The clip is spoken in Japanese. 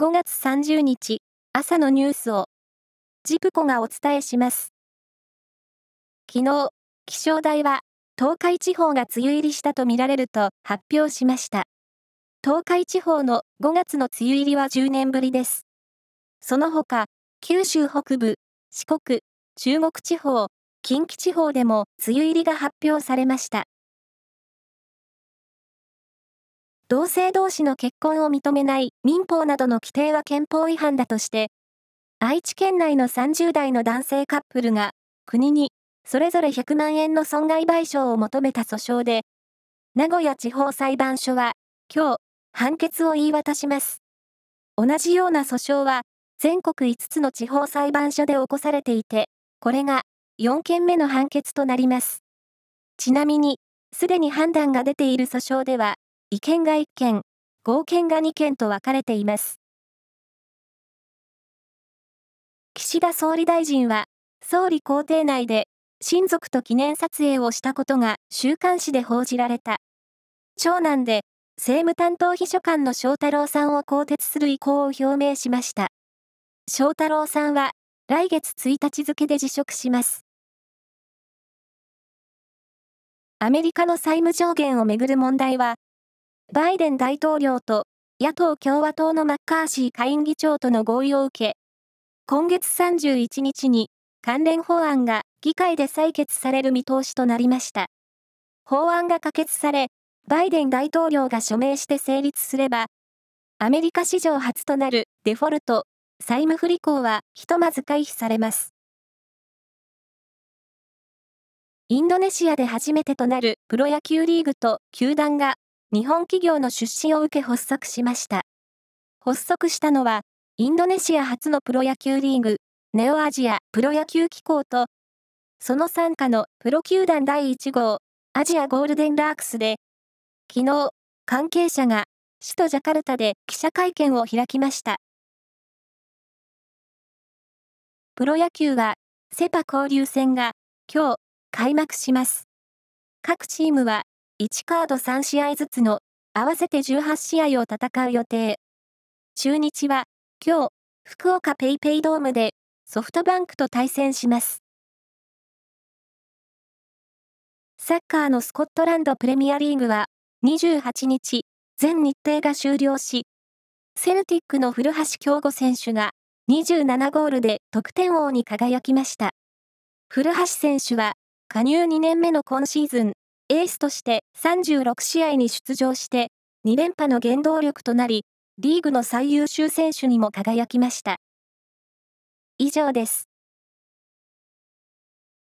5月30日朝のニュースをジプコがお伝えします。昨日、気象台は東海地方が梅雨入りしたとみられると発表しました。東海地方の5月の梅雨入りは10年ぶりです。その他、九州北部、四国、中国地方、近畿地方でも梅雨入りが発表されました。同性同士の結婚を認めない民法などの規定は憲法違反だとして、愛知県内の30代の男性カップルが国にそれぞれ100万円の損害賠償を求めた訴訟で、名古屋地方裁判所は今日判決を言い渡します。同じような訴訟は全国5つの地方裁判所で起こされていて、これが4件目の判決となります。ちなみに、すでに判断が出ている訴訟では、違憲が1件、合憲が2件と分かれています。岸田総理大臣は、総理公邸内で親族と記念撮影をしたことが週刊誌で報じられた。長男で政務担当秘書官の翔太郎さんを更迭する意向を表明しました。翔太郎さんは来月1日付で辞職します。アメリカの債務上限をめぐる問題は、バイデン大統領と野党共和党のマッカーシー下院議長との合意を受け、今月31日に関連法案が議会で採決される見通しとなりました。法案が可決され、バイデン大統領が署名して成立すれば、アメリカ史上初となるデフォルト、債務不履行はひとまず回避されます。インドネシアで初めてとなるプロ野球リーグと球団が日本企業の出資を受け発足しました。発足したのは、インドネシア初のプロ野球リーグ、ネオアジアプロ野球機構と、その傘下のプロ球団第1号、アジアゴールデンラークスで、昨日、関係者が首都ジャカルタで記者会見を開きました。プロ野球は、セパ交流戦が今日開幕します。各チームは1カード3試合ずつの合わせて18試合を戦う予定。中日は今日、福岡ペイペイドームでソフトバンクと対戦します。サッカーのスコットランドプレミアリーグは28日、全日程が終了し、セルティックの古橋京吾選手が27ゴールで得点王に輝きました。古橋選手は加入2年目の今シーズン、エースとして36試合に出場して、2連覇の原動力となり、リーグの最優秀選手にも輝きました。以上です。